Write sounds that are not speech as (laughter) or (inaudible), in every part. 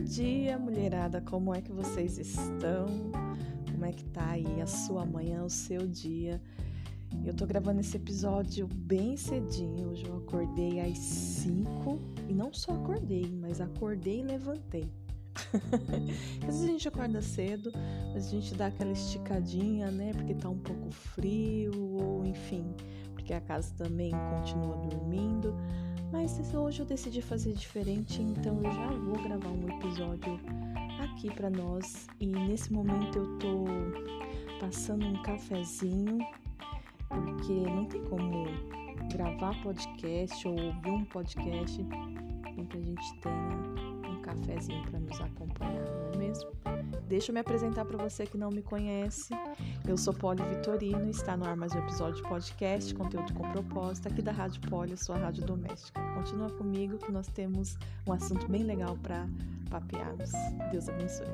Bom dia, mulherada. Como é que vocês estão? Como é que tá aí a sua manhã, o seu dia? Eu tô gravando esse episódio bem cedinho. Hoje eu acordei às 5 e não só acordei, mas acordei e levantei. (laughs) Às vezes a gente acorda cedo, mas a gente dá aquela esticadinha, né? Porque tá um pouco frio, ou enfim, porque a casa também continua dormindo. Mas hoje eu decidi fazer diferente, então eu já vou gravar um episódio aqui para nós. E nesse momento eu tô passando um cafezinho, porque não tem como gravar podcast ou ouvir um podcast sem que a gente tenha um cafezinho para nos acompanhar, não é mesmo? Deixa eu me apresentar para você que não me conhece. Eu sou Poli Vitorino e está no ar mais um episódio de podcast, conteúdo com propósito, aqui da Rádio Poli, sua rádio doméstica. Continua comigo que nós temos um assunto bem legal para papearmos. Deus abençoe.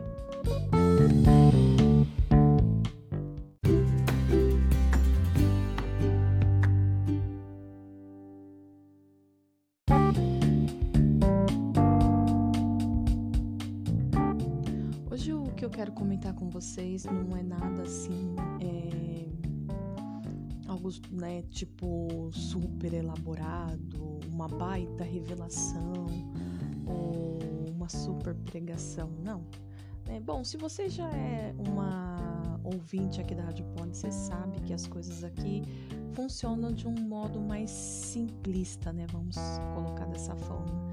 Vocês não é nada assim, é, algo né, tipo super elaborado, uma baita revelação ou uma super pregação, não. É, bom, se você já é uma ouvinte aqui da Rádio Poli, você sabe que as coisas aqui funcionam de um modo mais simplista, né? Vamos colocar dessa forma.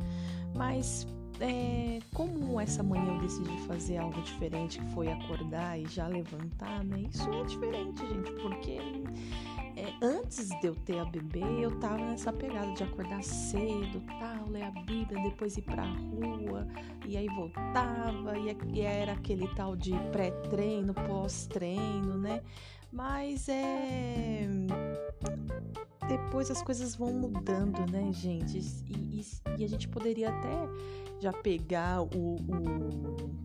Mas é, como essa manhã eu decidi fazer algo diferente, que foi acordar e já levantar, né? Isso é diferente, gente, porque é, antes de eu ter a bebê, eu tava nessa pegada de acordar cedo, tal, ler a Bíblia, depois ir pra rua, e aí voltava, e, e era aquele tal de pré-treino, pós-treino, né? Mas é depois as coisas vão mudando, né, gente? E, e, e, a gente poderia até já pegar o, o.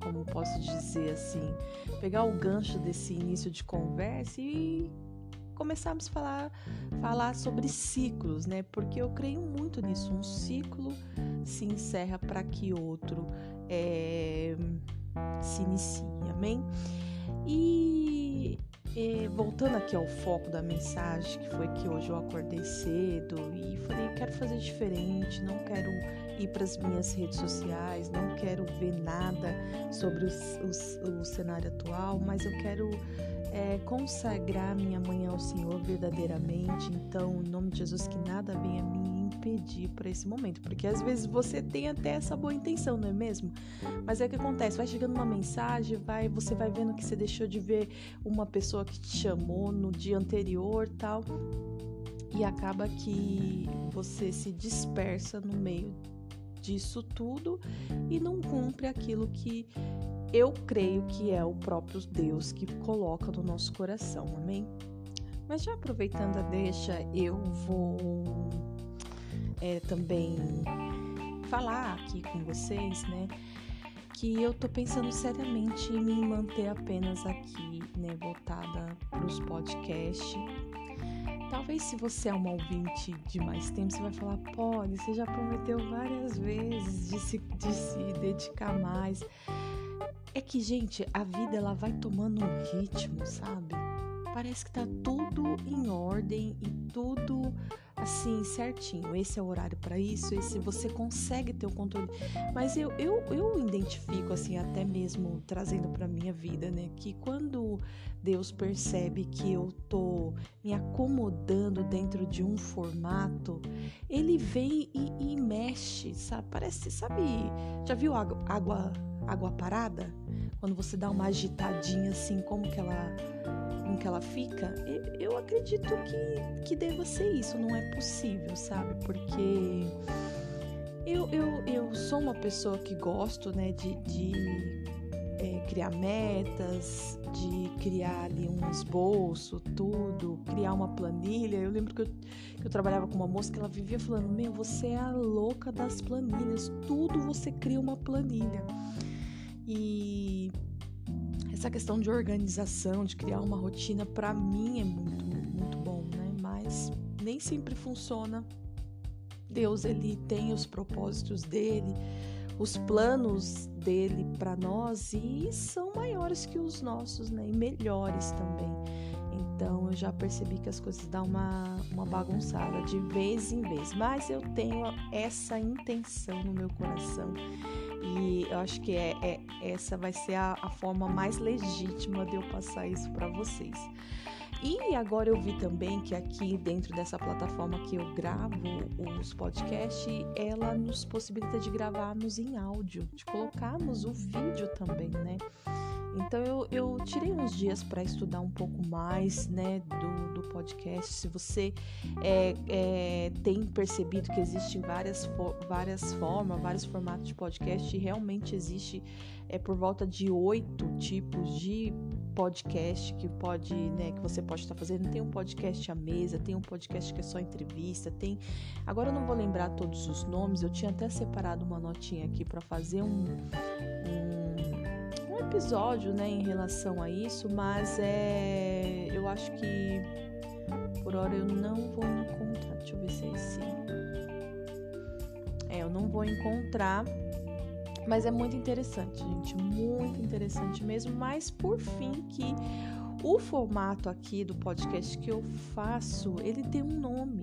Como posso dizer assim? Pegar o gancho desse início de conversa e começarmos a falar, falar sobre ciclos, né? Porque eu creio muito nisso. Um ciclo se encerra para que outro é, se inicie, amém? E e, voltando aqui ao foco da mensagem, que foi que hoje eu acordei cedo e falei, quero fazer diferente, não quero ir para as minhas redes sociais, não quero ver nada sobre os, os, o cenário atual, mas eu quero é, consagrar minha manhã ao Senhor verdadeiramente. Então, em nome de Jesus, que nada venha me pedir para esse momento, porque às vezes você tem até essa boa intenção, não é mesmo? Mas é o que acontece, vai chegando uma mensagem, vai, você vai vendo que você deixou de ver uma pessoa que te chamou no dia anterior, tal, e acaba que você se dispersa no meio disso tudo e não cumpre aquilo que eu creio que é o próprio Deus que coloca no nosso coração, amém? Mas já aproveitando a deixa, eu vou é, também falar aqui com vocês, né? Que eu tô pensando seriamente em me manter apenas aqui, né? Voltada para os podcasts. Talvez se você é uma ouvinte de mais tempo, você vai falar, pode, você já prometeu várias vezes de se, de se dedicar mais. É que, gente, a vida ela vai tomando um ritmo, sabe? Parece que tá tudo em ordem e tudo assim, certinho. Esse é o horário para isso, esse você consegue ter o controle. Mas eu, eu, eu identifico, assim, até mesmo trazendo para minha vida, né, que quando Deus percebe que eu tô me acomodando dentro de um formato, ele vem e, e mexe, sabe? Parece, sabe, já viu água, água, água parada? Quando você dá uma agitadinha assim, como que ela com que ela fica, eu acredito que, que deva ser isso, não é possível, sabe? Porque eu, eu, eu sou uma pessoa que gosto, né, de, de é, criar metas, de criar ali um esboço, tudo, criar uma planilha. Eu lembro que eu, que eu trabalhava com uma moça que ela vivia falando: Meu, você é a louca das planilhas, tudo você cria uma planilha. E essa questão de organização, de criar uma rotina, para mim é muito, muito bom, né? Mas nem sempre funciona. Deus, ele tem os propósitos dele, os planos dele para nós e são maiores que os nossos, né? E melhores também. Então eu já percebi que as coisas dão uma, uma bagunçada de vez em vez. Mas eu tenho essa intenção no meu coração. E eu acho que é, é essa vai ser a, a forma mais legítima de eu passar isso para vocês. E agora eu vi também que aqui dentro dessa plataforma que eu gravo os podcasts, ela nos possibilita de gravarmos em áudio, de colocarmos o vídeo também, né? Então eu, eu tirei uns dias para estudar um pouco mais, né, do, do podcast. Se você é, é, tem percebido que existem várias, várias formas, vários formatos de podcast, realmente existe é por volta de oito tipos de podcast que pode, né, que você pode estar fazendo. Tem um podcast à mesa, tem um podcast que é só entrevista, tem. Agora eu não vou lembrar todos os nomes. Eu tinha até separado uma notinha aqui para fazer um, um, episódio, né, em relação a isso, mas é, eu acho que por hora eu não vou encontrar. Deixa eu ver se é esse. É, eu não vou encontrar mas é muito interessante, gente, muito interessante mesmo. Mas por fim, que o formato aqui do podcast que eu faço, ele tem um nome,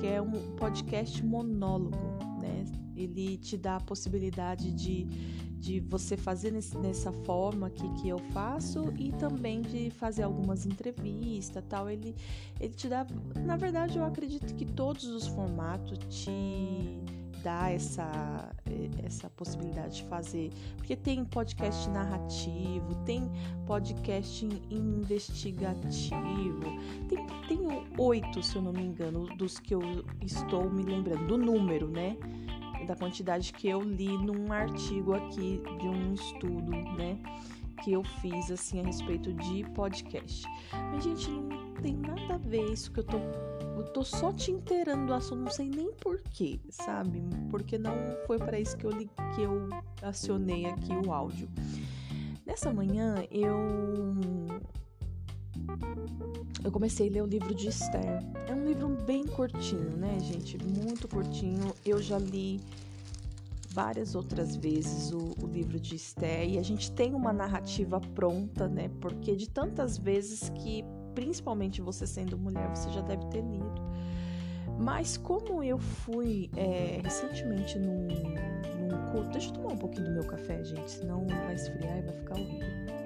que é um podcast monólogo, né? Ele te dá a possibilidade de, de você fazer nesse, nessa forma aqui que eu faço e também de fazer algumas entrevistas tal. Ele, ele te dá, na verdade, eu acredito que todos os formatos te dá essa, essa possibilidade de fazer. Porque tem podcast narrativo, tem podcast investigativo, tem, tem oito, se eu não me engano, dos que eu estou me lembrando, do número, né? Da quantidade que eu li num artigo aqui de um estudo, né? Que eu fiz assim a respeito de podcast. Mas, gente, não tem nada a ver isso que eu tô eu tô só te inteirando do assunto, não sei nem porquê, sabe? Porque não foi para isso que eu, li, que eu acionei aqui o áudio. Nessa manhã eu eu comecei a ler o livro de Esther. É um livro bem curtinho, né, gente? Muito curtinho. Eu já li várias outras vezes o, o, livro de Esther e a gente tem uma narrativa pronta, né? Porque de tantas vezes que principalmente você sendo mulher, você já deve ter lido. Mas como eu fui é, recentemente num, num culto. Deixa eu tomar um pouquinho do meu café, gente, senão vai esfriar e vai ficar horrível.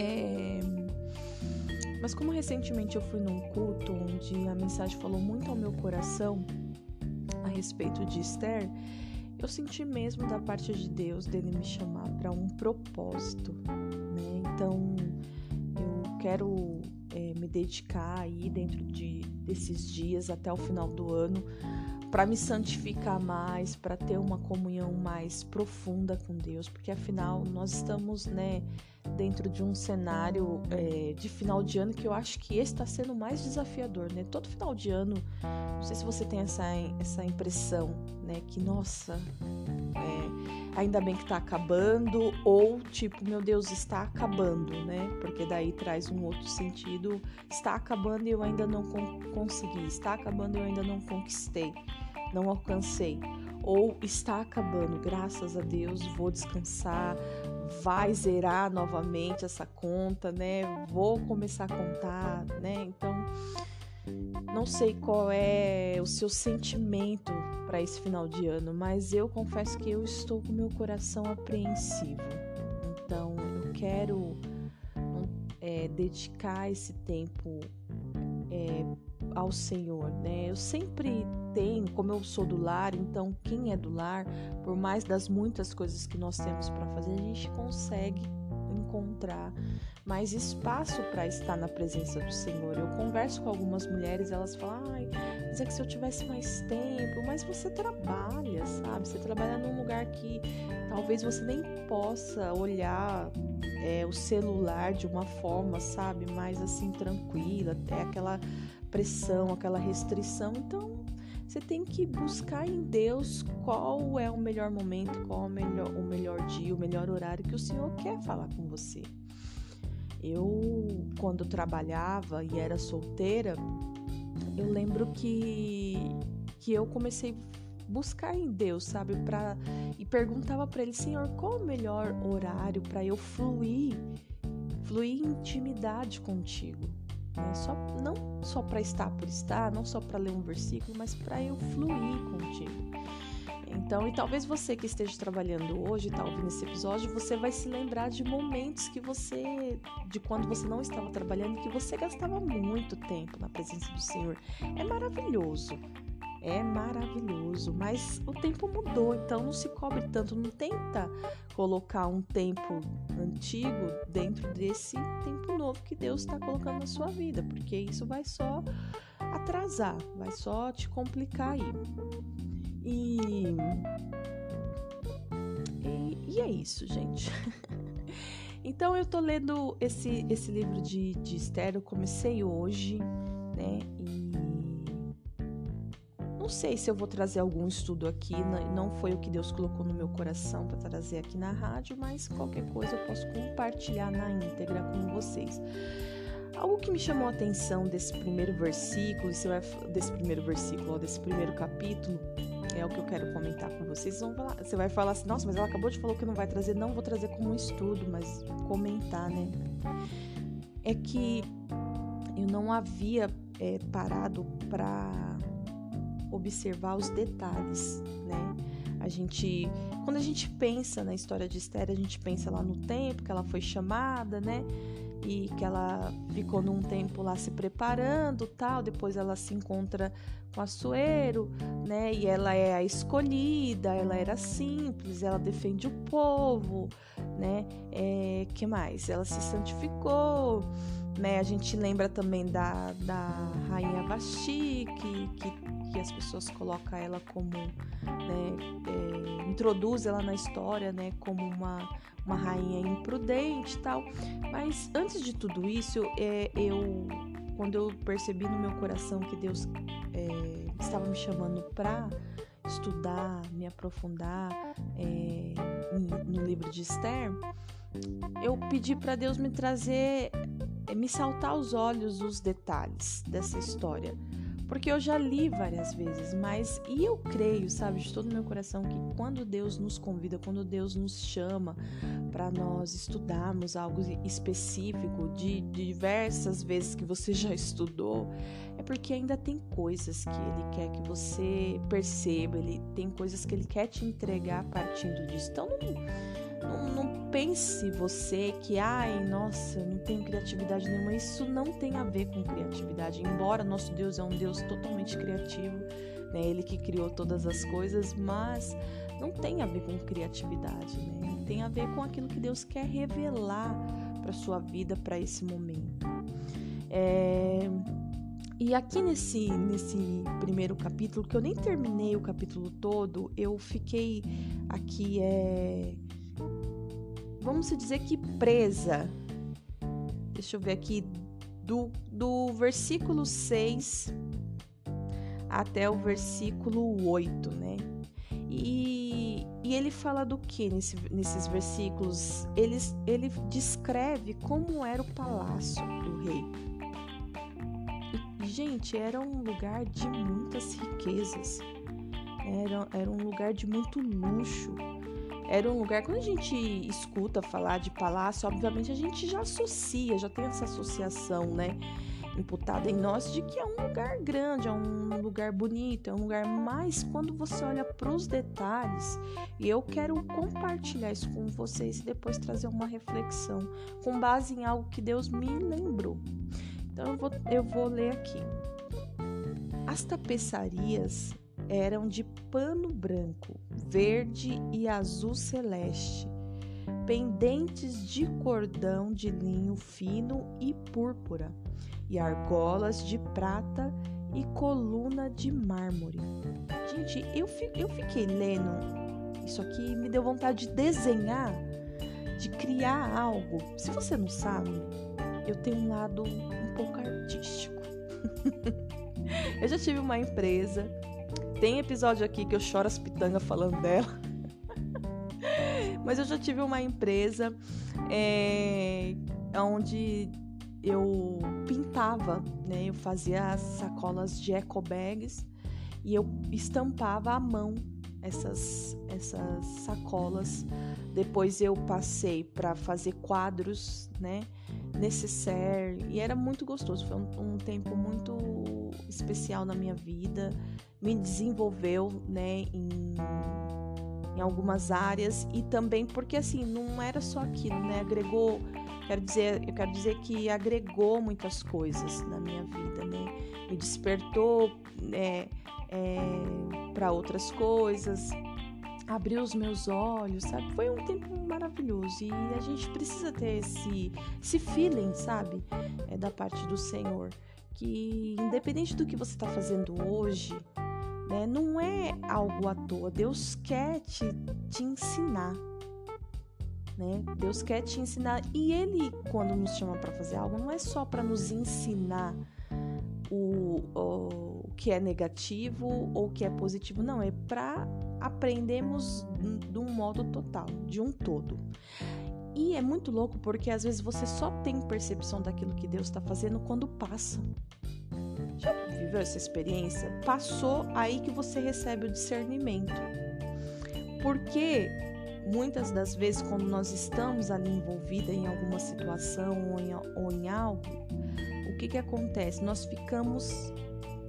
É, mas como recentemente eu fui num culto onde a mensagem falou muito ao meu coração a respeito de Esther, eu senti mesmo da parte de Deus dele me chamar para um propósito, né? Então eu quero é, me dedicar aí dentro de, desses dias até o final do ano para me santificar mais, para ter uma comunhão mais profunda com Deus, porque afinal nós estamos, né, dentro de um cenário é, de final de ano que eu acho que esse está sendo mais desafiador, né? Todo final de ano, não sei se você tem essa, essa impressão, né, que nossa, é, ainda bem que está acabando, ou tipo, meu Deus, está acabando, né? Porque daí traz um outro sentido, está acabando e eu ainda não con consegui, está acabando e eu ainda não conquistei, não alcancei ou está acabando, graças a Deus, vou descansar, vai zerar novamente essa conta, né? Vou começar a contar, né? Então, não sei qual é o seu sentimento para esse final de ano, mas eu confesso que eu estou com meu coração apreensivo. Então, eu quero é, dedicar esse tempo é, ao Senhor, né? Eu sempre tenho, como eu sou do lar, então quem é do lar, por mais das muitas coisas que nós temos para fazer, a gente consegue encontrar mais espaço para estar na presença do Senhor. Eu converso com algumas mulheres, elas falam: "Ai, mas é que se eu tivesse mais tempo, mas você trabalha, sabe? Você trabalha num lugar que talvez você nem possa olhar é, o celular de uma forma, sabe, mais assim tranquila, até aquela pressão, aquela restrição. Então, você tem que buscar em Deus qual é o melhor momento, qual é o melhor, o melhor dia, o melhor horário que o Senhor quer falar com você. Eu, quando trabalhava e era solteira, eu lembro que, que eu comecei a buscar em Deus, sabe? Pra, e perguntava para ele, Senhor, qual o melhor horário para eu fluir, fluir intimidade contigo? Né? Só, não só para estar por estar, não só para ler um versículo, mas para eu fluir contigo. Então, e talvez você que esteja trabalhando hoje, tá ouvindo esse episódio, você vai se lembrar de momentos que você, de quando você não estava trabalhando, que você gastava muito tempo na presença do Senhor. É maravilhoso. É maravilhoso, mas o tempo mudou, então não se cobre tanto, não tenta colocar um tempo antigo dentro desse tempo novo que Deus está colocando na sua vida, porque isso vai só atrasar, vai só te complicar aí. E, e, e é isso, gente. (laughs) então eu tô lendo esse, esse livro de, de Esther, eu comecei hoje, né? E não sei se eu vou trazer algum estudo aqui, não foi o que Deus colocou no meu coração para trazer aqui na rádio, mas qualquer coisa eu posso compartilhar na íntegra com vocês. Algo que me chamou a atenção desse primeiro versículo, desse primeiro versículo, desse primeiro capítulo, é o que eu quero comentar com vocês. Você vai falar assim, nossa, mas ela acabou de falar que não vai trazer. Não vou trazer como um estudo, mas comentar, né? É que eu não havia é, parado para observar os detalhes, né? A gente, quando a gente pensa na história de Esther, a gente pensa lá no tempo que ela foi chamada, né? E que ela ficou num tempo lá se preparando, tal. Depois ela se encontra com Assuero, né? E ela é a escolhida, ela era simples, ela defende o povo, né? É, que mais? Ela se santificou, né? A gente lembra também da, da rainha Vasti, que, que, que as pessoas colocam ela como, né? É, introduz ela na história, né? Como uma, uma rainha imprudente e tal. Mas antes de tudo isso, é, eu quando eu percebi no meu coração que Deus é, estava me chamando para estudar, me aprofundar é, no livro de Esther, eu pedi para Deus me trazer, é, me saltar aos olhos os detalhes dessa história porque eu já li várias vezes, mas e eu creio, sabe, de todo meu coração que quando Deus nos convida, quando Deus nos chama para nós estudarmos algo específico de, de diversas vezes que você já estudou, é porque ainda tem coisas que ele quer que você perceba, ele tem coisas que ele quer te entregar partindo disso. Então não não, não, pense você que, ai, nossa, não tenho criatividade nenhuma. Isso não tem a ver com criatividade. Embora nosso Deus é um Deus totalmente criativo, né? Ele que criou todas as coisas, mas não tem a ver com criatividade, né? Tem a ver com aquilo que Deus quer revelar para sua vida, para esse momento. É... E aqui nesse, nesse primeiro capítulo, que eu nem terminei o capítulo todo, eu fiquei aqui é, vamos dizer que presa. Deixa eu ver aqui, do, do versículo 6 até o versículo 8, né? E, e ele fala do que nesse, nesses versículos? Ele, ele descreve como era o palácio do rei. E, gente, era um lugar de muitas riquezas, era, era um lugar de muito luxo era um lugar, quando a gente escuta falar de palácio, obviamente a gente já associa, já tem essa associação, né? Imputada em nós de que é um lugar grande, é um lugar bonito, é um lugar mais quando você olha para os detalhes. E eu quero compartilhar isso com vocês e depois trazer uma reflexão com base em algo que Deus me lembrou. Então eu vou, eu vou ler aqui. As tapeçarias eram de pano branco, verde e azul celeste, pendentes de cordão de linho fino e púrpura, e argolas de prata e coluna de mármore. Gente, eu, eu fiquei lendo isso aqui me deu vontade de desenhar, de criar algo. Se você não sabe, eu tenho um lado um pouco artístico. (laughs) eu já tive uma empresa tem episódio aqui que eu choro as pitangas falando dela. (laughs) Mas eu já tive uma empresa é, onde eu pintava né? Eu fazia as sacolas de eco bags e eu estampava à mão essas, essas sacolas. Depois eu passei para fazer quadros, né? Necessaire e era muito gostoso. Foi um, um, tempo muito especial na minha vida. Me desenvolveu, né? Em, em algumas áreas e também porque assim não era só aquilo, né? Agregou, quero dizer, eu quero dizer que agregou muitas coisas na minha vida, né? Me despertou, né? É, para outras coisas, abriu os meus olhos, sabe? Foi um tempo maravilhoso e a gente precisa ter esse, esse feeling, sabe? É da parte do Senhor. Que independente do que você está fazendo hoje, né, não é algo à toa. Deus quer te, te ensinar. Né? Deus quer te ensinar e Ele, quando nos chama para fazer algo, não é só para nos ensinar o, o, que é negativo ou o que é positivo, não, é para aprendermos de um modo total, de um todo. E é muito louco porque às vezes você só tem percepção daquilo que Deus está fazendo quando passa. Já viveu essa experiência? Passou aí que você recebe o discernimento. Porque muitas das vezes, quando nós estamos ali envolvida em alguma situação ou em, ou em algo, que, que acontece? Nós ficamos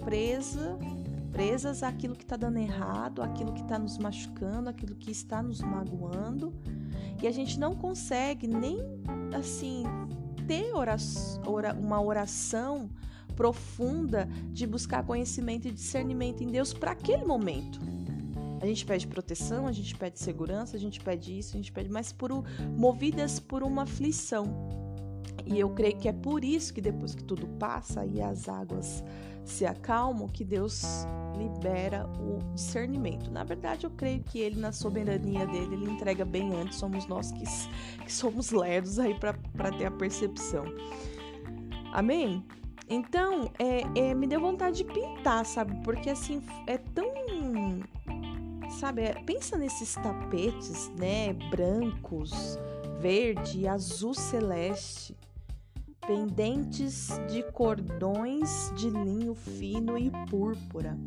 presa, presas àquilo que está dando errado, àquilo que está nos machucando, àquilo que está nos magoando, e a gente não consegue nem assim ter uma oração profunda de buscar conhecimento e discernimento em Deus para aquele momento. A gente pede proteção, a gente pede segurança, a gente pede isso, a gente pede, mas por movidas por uma aflição. E eu creio que é por isso que depois que tudo passa e as águas se acalmam, que Deus libera o discernimento. Na verdade, eu creio que Ele, na soberania dele, Ele entrega bem antes. Somos nós que, que somos lerdos aí para ter a percepção. Amém? Então, é, é, me deu vontade de pintar, sabe? Porque assim, é tão. Sabe? É, pensa nesses tapetes, né? Brancos, verde, azul celeste pendentes de cordões de linho fino e púrpura,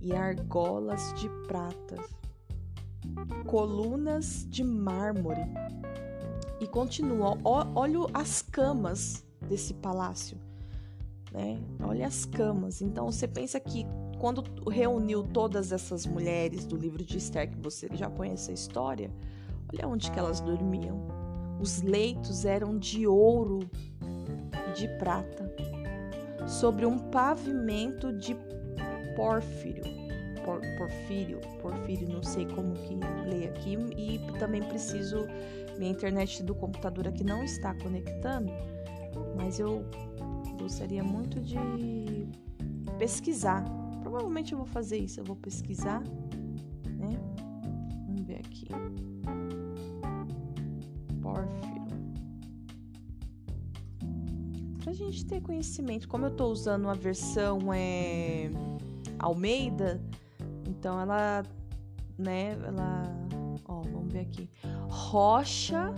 e argolas de prata, colunas de mármore. E continua, olha as camas desse palácio, né? Olha as camas. Então você pensa que quando reuniu todas essas mulheres do livro de Esther, que você já conhece a história, olha onde que elas dormiam. Os leitos eram de ouro de prata sobre um pavimento de pórfiro. Por, porfírio, porfírio, não sei como que lê aqui e também preciso minha internet do computador aqui não está conectando, mas eu gostaria muito de pesquisar. Provavelmente eu vou fazer isso, eu vou pesquisar, gente ter conhecimento. Como eu estou usando a versão é, Almeida, então ela, né, ela, ó, vamos ver aqui, rocha,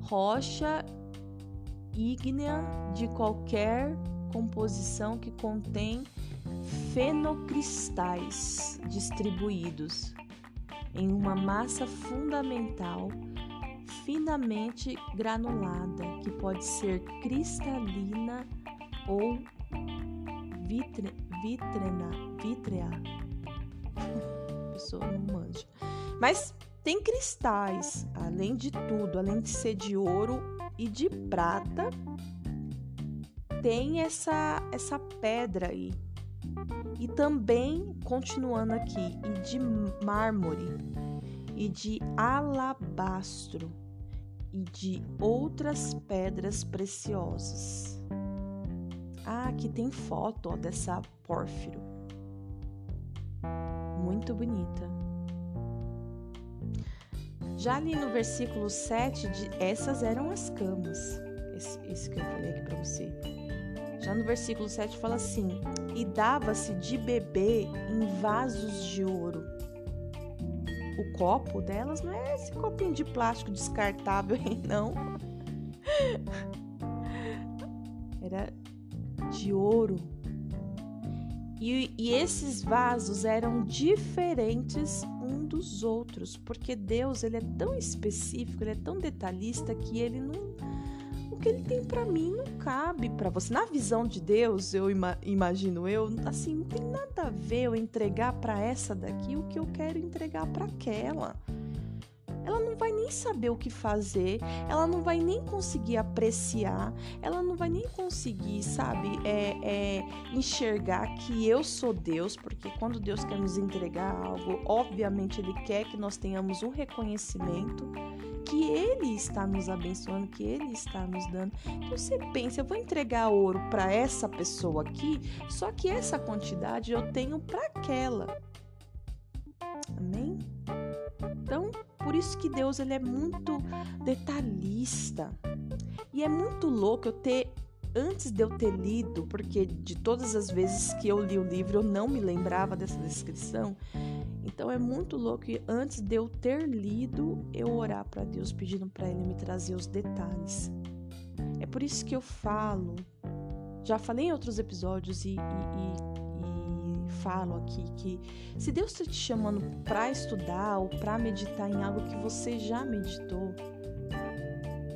rocha ígnea de qualquer composição que contém fenocristais distribuídos em uma massa fundamental finamente granulada, que pode ser cristalina ou vitre, vitrena, vítrea. A (laughs) pessoa não manja. Mas tem cristais, além de tudo, além de ser de ouro e de prata, tem essa essa pedra aí. E também, continuando aqui, e de mármore e de alabastro e de outras pedras preciosas. Ah, aqui tem foto ó, dessa pórfiro. Muito bonita. Já ali no versículo 7, de, essas eram as camas. Esse, esse que eu falei aqui para você. Já no versículo 7 fala assim: E dava-se de beber em vasos de ouro o copo delas não é esse copinho de plástico descartável aí, (laughs) não. era de ouro. E, e, esses vasos eram diferentes um dos outros, porque Deus ele é tão específico, ele é tão detalhista que ele não que ele tem para mim não cabe para você. Na visão de Deus, eu ima, imagino eu, assim, não tem nada a ver eu entregar para essa daqui o que eu quero entregar para aquela ela não vai nem saber o que fazer, ela não vai nem conseguir apreciar, ela não vai nem conseguir, sabe, é, é, enxergar que eu sou Deus, porque quando Deus quer nos entregar algo, obviamente Ele quer que nós tenhamos um reconhecimento que Ele está nos abençoando, que Ele está nos dando. Então você pensa, eu vou entregar ouro para essa pessoa aqui, só que essa quantidade eu tenho para aquela. Amém? Então, por isso que Deus ele é muito detalhista. E é muito louco eu ter antes de eu ter lido, porque de todas as vezes que eu li o livro eu não me lembrava dessa descrição. Então é muito louco que antes de eu ter lido, eu orar para Deus pedindo para ele me trazer os detalhes. É por isso que eu falo, já falei em outros episódios e, e, e falo aqui que se Deus está te chamando para estudar ou para meditar em algo que você já meditou,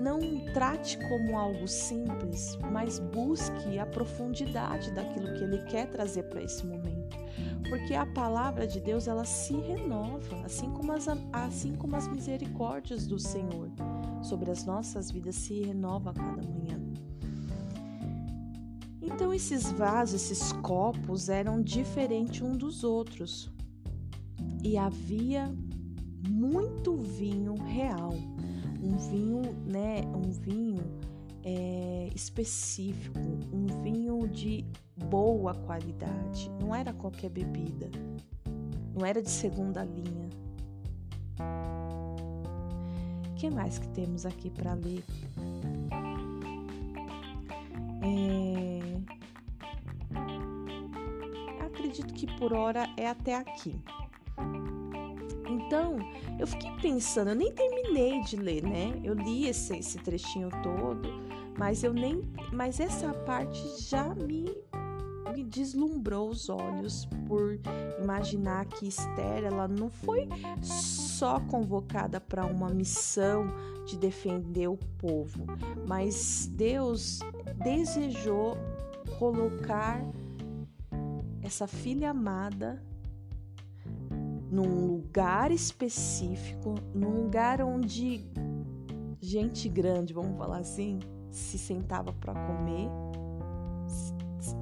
não trate como algo simples, mas busque a profundidade daquilo que ele quer trazer para esse momento. Porque a palavra de Deus, ela se renova, assim como as, assim como as misericórdias do Senhor sobre as nossas vidas se renova a cada manhã. Então esses vasos, esses copos eram diferentes um dos outros. E havia muito vinho real, um vinho, né, um vinho é, específico, um vinho de boa qualidade. Não era qualquer bebida, não era de segunda linha. O que mais que temos aqui para ler? É, acredito que por hora é até aqui. Então, eu fiquei pensando, eu nem terminei de ler, né? Eu li esse, esse trechinho todo, mas eu nem, mas essa parte já me me deslumbrou os olhos por imaginar que Esther ela não foi só convocada para uma missão de defender o povo, mas Deus desejou colocar essa filha amada num lugar específico, num lugar onde gente grande, vamos falar assim, se sentava para comer,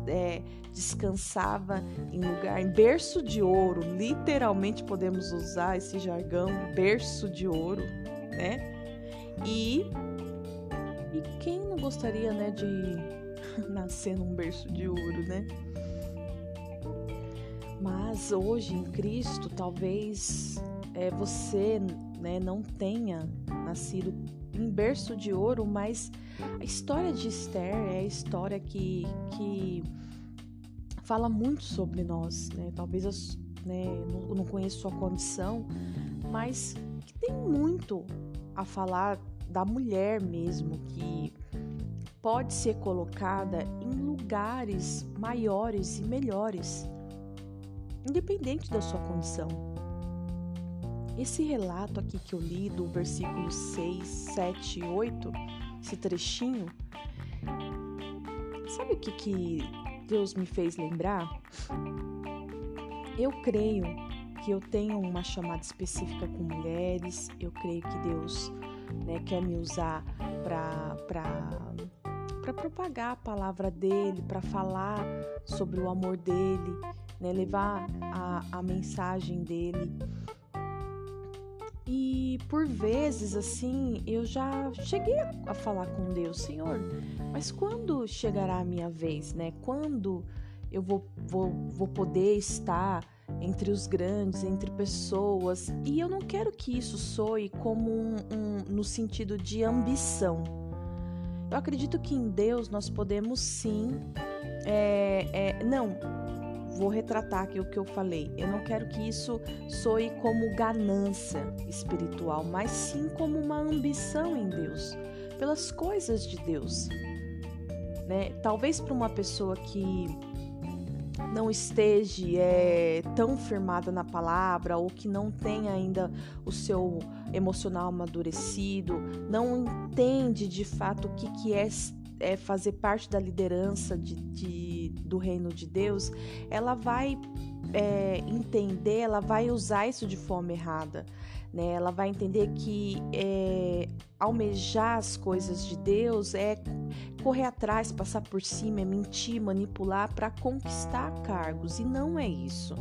é, descansava em lugar, em berço de ouro, literalmente podemos usar esse jargão, berço de ouro, né? E, e quem não gostaria, né, de (laughs) nascer num berço de ouro, né? Mas hoje em Cristo, talvez é, você né, não tenha nascido em berço de ouro, mas a história de Esther é a história que, que fala muito sobre nós. Né? Talvez eu né, não, conheço sua condição, mas que tem muito a falar da mulher mesmo, que pode ser colocada em lugares maiores e melhores independente da sua condição. Esse relato aqui que eu li do versículo 6, 7 e 8, esse trechinho, sabe o que, que Deus me fez lembrar? Eu creio que eu tenho uma chamada específica com mulheres, eu creio que Deus né, quer me usar para para propagar a palavra dele, para falar sobre o amor dele, né, levar a, a mensagem dele. E por vezes, assim, eu já cheguei a, falar com Deus, Senhor, mas quando chegará a minha vez, né? Quando eu vou, vou, vou poder estar entre os grandes, entre pessoas? E eu não quero que isso soe como um, um no sentido de ambição. Eu acredito que em Deus nós podemos sim. É, é, não, vou retratar aqui o que eu falei. Eu não quero que isso soe como ganância espiritual, mas sim como uma ambição em Deus, pelas coisas de Deus. né? Talvez para uma pessoa que não esteja é, tão firmada na palavra ou que não tenha ainda o seu emocional amadurecido, não entende de fato o que, que é, é fazer parte da liderança de, de, do reino de Deus, ela vai é, entender, ela vai usar isso de forma errada. Né? Ela vai entender que é, almejar as coisas de Deus é correr atrás, passar por cima, é mentir, manipular para conquistar cargos e não é isso.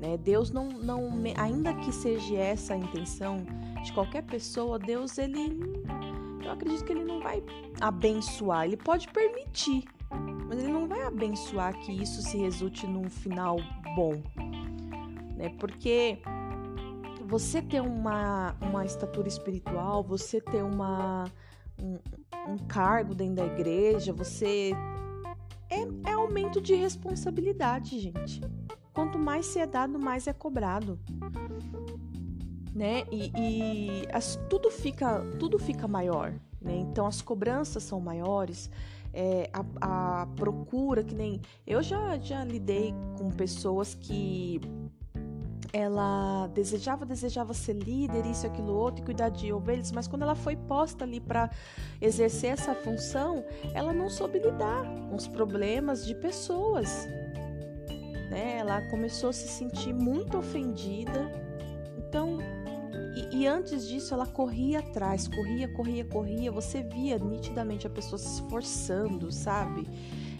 Né? Deus não, não, ainda que seja essa a intenção de qualquer pessoa, Deus ele, eu acredito que ele não vai abençoar, ele pode permitir, mas ele não vai abençoar que isso se resulte num final bom, né? Porque você ter uma, uma estatura espiritual, você ter uma, um, um cargo dentro da igreja, você. É, é aumento de responsabilidade, gente. Quanto mais se é dado, mais é cobrado. Né? E, e as, tudo, fica, tudo fica maior. Né? Então as cobranças são maiores. É, a, a, procura, que nem. Eu já, já lidei com pessoas que ela desejava, desejava ser líder, isso, aquilo, outro, e cuidar de ovelhas, mas quando ela foi posta ali para exercer essa função, ela não soube lidar com os problemas de pessoas. Né? Ela começou a se sentir muito ofendida. Então, e, e, antes disso, ela corria atrás, corria, corria, corria. Você via nitidamente a pessoa se esforçando, sabe?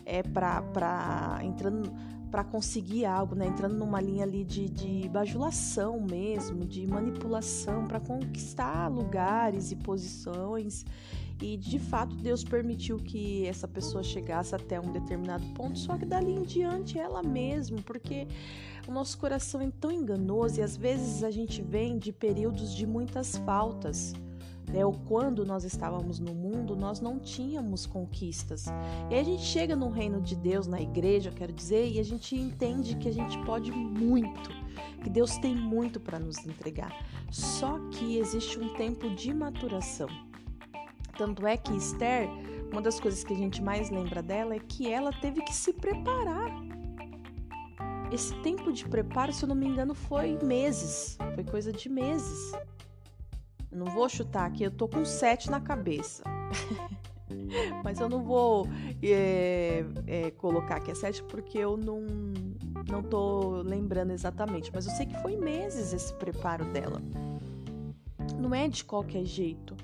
É, pra, pra entrando para conseguir algo, né? Entrando numa linha ali de, de bajulação mesmo, de manipulação para conquistar lugares e posições. E de fato Deus permitiu que essa pessoa chegasse até um determinado ponto, só que dali em diante ela mesma, porque o nosso coração é tão enganoso e às vezes a gente vem de períodos de muitas faltas né, ou quando nós estávamos no mundo, nós não tínhamos conquistas. E aí a gente chega no reino de Deus, na igreja, quero dizer, e a gente entende que a gente pode muito, que Deus tem muito para nos entregar. Só que existe um tempo de maturação. Tanto é que Esther, uma das coisas que a gente mais lembra dela é que ela teve que se preparar. Esse tempo de preparo, se eu não me engano, foi meses, foi coisa de meses. Não vou chutar aqui, eu tô com sete na cabeça. (laughs) Mas eu não vou é, é, colocar aqui a sete porque eu não, não tô lembrando exatamente. Mas eu sei que foi meses esse preparo dela. Não é de qualquer jeito.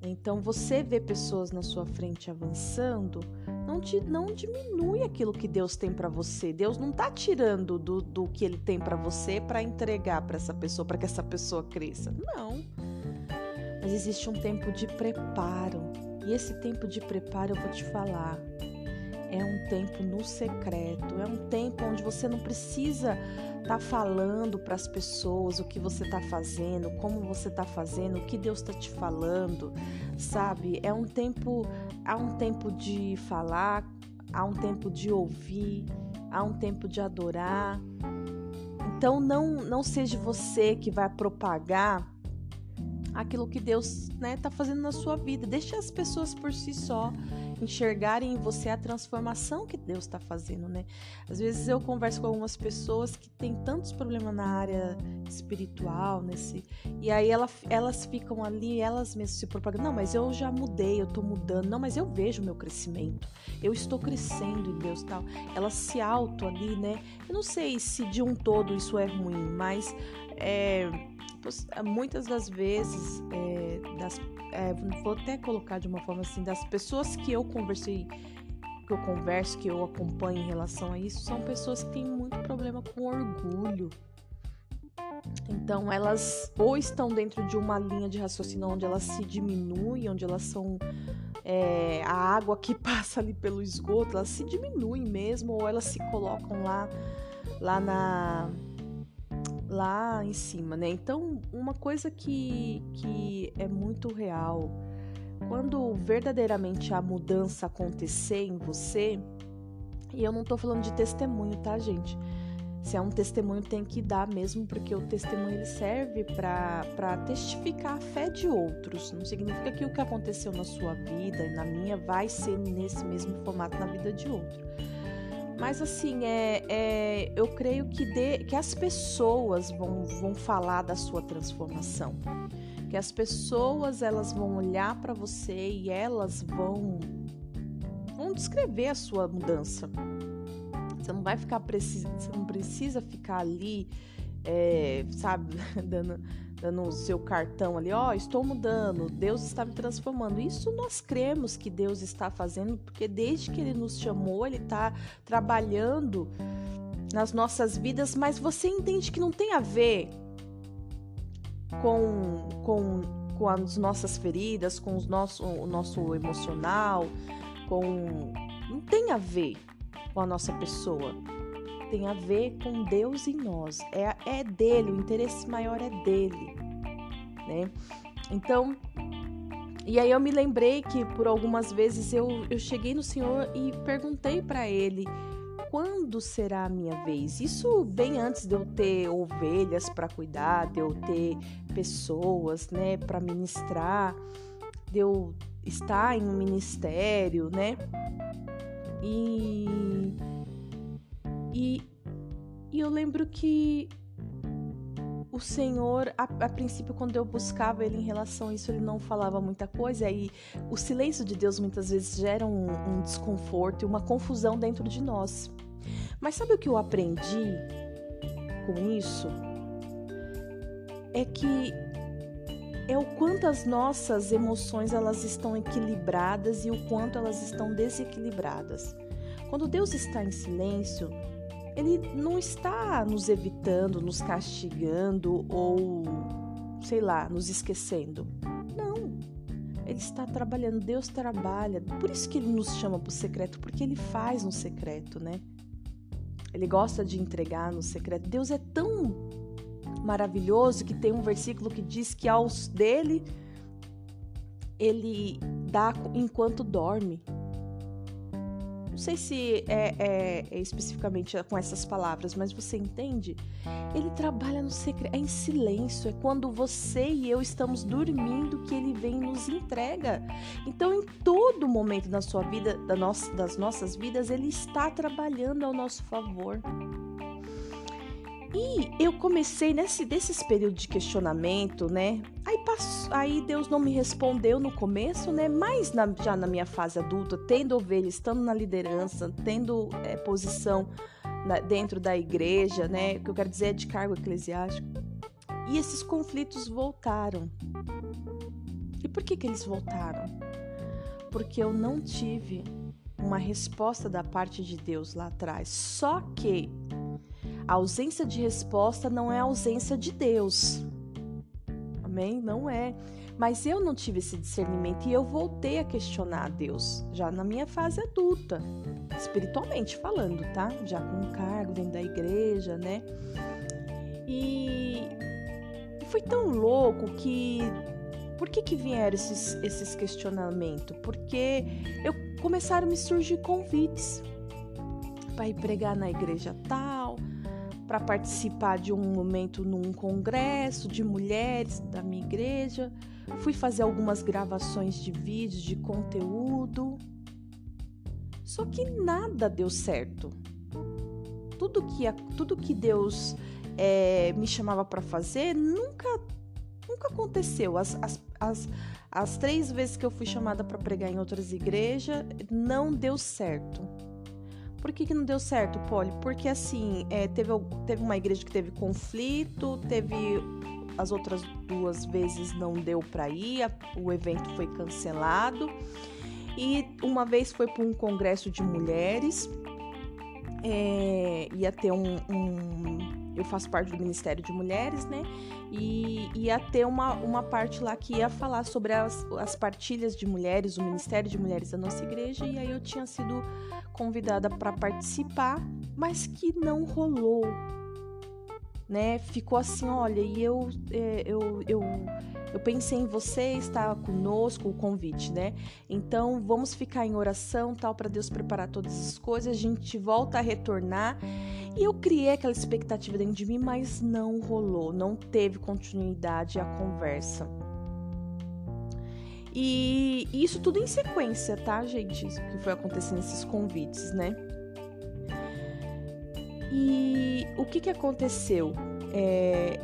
Então, você vê pessoas na sua frente avançando, não, te, não diminui aquilo que Deus tem para você. Deus não tá tirando do, do que Ele tem para você para entregar para essa pessoa, para que essa pessoa cresça. Não. Mas existe um tempo de preparo. E esse tempo de preparo eu vou te falar. É um tempo no secreto, é um tempo onde você não precisa tá falando para as pessoas o que você está fazendo, como você está fazendo, o que Deus está te falando, sabe? É um tempo, há um tempo de falar, há um tempo de ouvir, há um tempo de adorar. Então não não seja você que vai propagar aquilo que Deus né, tá fazendo na sua vida. Deixe as pessoas por si só enxergarem em você a transformação que Deus está fazendo, né? Às vezes eu converso com algumas pessoas que têm tantos problemas na área espiritual, nesse, e aí ela, elas ficam ali, elas mesmas se propagando. Não, mas eu já mudei, eu tô mudando. Não, mas eu vejo meu crescimento. Eu estou crescendo em Deus, tal. Elas se auto ali, né? Eu não sei se de um todo isso é ruim, mas é, muitas das vezes é, das é, vou até colocar de uma forma assim, das pessoas que eu conversei, que eu converso, que eu acompanho em relação a isso, são pessoas que têm muito problema com orgulho. Então, elas ou estão dentro de uma linha de raciocínio onde elas se diminuem, onde elas são é, a água que (laughs) passa ali pelo esgoto, elas se diminuem mesmo, ou elas se colocam lá, lá na, lá em cima, né? Então, uma coisa que, que é muito real, quando verdadeiramente a mudança acontecer em você, e eu não tô falando de testemunho, tá, gente? Se é um testemunho, tem que dar mesmo, porque o testemunho ele serve para testificar a fé de outros. Não significa que o que aconteceu na sua vida e na minha vai ser nesse mesmo formato na vida de outro. Mas assim, é, é, eu creio que, de, que as pessoas vão, vão falar da sua transformação. Que as pessoas elas vão olhar para você e elas vão, vão descrever a sua mudança. Você não vai ficar precisa, você não precisa ficar ali, é, sabe, (laughs) dando dando o seu cartão ali, ó, oh, estou mudando, Deus está me transformando. Isso nós cremos que Deus está fazendo, porque desde que Ele nos chamou, Ele está trabalhando nas nossas vidas, mas você entende que não tem a ver com, com, com as nossas feridas, com os nosso, o nosso emocional, com. Não tem a ver com a nossa pessoa tem a ver com Deus em nós. É, é dele, o interesse maior é dele, né? Então, e aí eu me lembrei que por algumas vezes eu, eu cheguei no Senhor e perguntei para ele quando será a minha vez? Isso bem antes de eu ter ovelhas para cuidar, de eu ter pessoas, né, para ministrar, de eu estar em um ministério, né? E e, e eu lembro que o Senhor, a, a, princípio, quando eu buscava Ele em relação a isso, Ele não falava muita coisa, e o silêncio de Deus muitas vezes gera um, um desconforto e uma confusão dentro de nós. Mas sabe o que eu aprendi com isso? É que é o quanto as nossas emoções elas estão equilibradas e o quanto elas estão desequilibradas. Quando Deus está em silêncio, ele não está nos evitando, nos castigando ou, sei lá, nos esquecendo. Não. Ele está trabalhando, Deus trabalha. Por isso que ele nos chama para o secreto, porque ele faz no secreto, né? Ele gosta de entregar no secreto. Deus é tão maravilhoso que tem um versículo que diz que aos dele ele dá enquanto dorme. Não sei se é, é, é, especificamente com essas palavras, mas você entende? Ele trabalha no segredo, é em silêncio, é quando você e eu estamos dormindo que ele vem e nos entrega. Então, em todo momento da sua vida, da nossa, das nossas vidas, ele está trabalhando ao nosso favor. E eu comecei nesse desses períodos de questionamento, né? Aí, passou, aí Deus não me respondeu no começo, né? Mas na, já na minha fase adulta, tendo ovelha, estando na liderança, tendo é, posição na, dentro da igreja, né? O que eu quero dizer é de cargo eclesiástico. E esses conflitos voltaram. E por que que eles voltaram? Porque eu não tive uma resposta da parte de Deus lá atrás. Só que a ausência de resposta não é ausência de Deus. Amém? Não é. Mas eu não tive esse discernimento e eu voltei a questionar a Deus, já na minha fase adulta, espiritualmente falando, tá? Já com um cargo dentro da igreja, né? E, foi tão louco que. Por que, que vieram esses, esses questionamentos? Porque eu começaram a me surgir convites para ir pregar na igreja tal, para participar de um momento num congresso de mulheres da minha igreja. Fui fazer algumas gravações de vídeos, de conteúdo. Só que nada deu certo. Tudo que, tudo que Deus é, me chamava para fazer nunca, nunca aconteceu. As, as, as, as três vezes que eu fui chamada para pregar em outras igrejas, não deu certo. Por que, que não deu certo, Polly? Porque assim, é, teve, teve uma igreja que teve conflito, teve as outras duas vezes não deu para ir, a, o evento foi cancelado. E uma vez foi para um congresso de mulheres, é, ia ter um, um eu faço parte do Ministério de Mulheres, né? E ia ter uma, uma parte lá que ia falar sobre as, as partilhas de mulheres, o Ministério de Mulheres da nossa igreja, e aí eu tinha sido convidada para participar, mas que não rolou, né? Ficou assim, olha, e eu, é, eu, eu, Eu pensei em você estar conosco, o convite, né? Então vamos ficar em oração, tal, para Deus preparar todas as coisas. A gente volta a retornar. E eu criei aquela expectativa dentro de mim, mas não rolou, não teve continuidade a conversa. E isso tudo em sequência, tá, gente? Isso que foi acontecendo esses convites, né? E o que que aconteceu? É,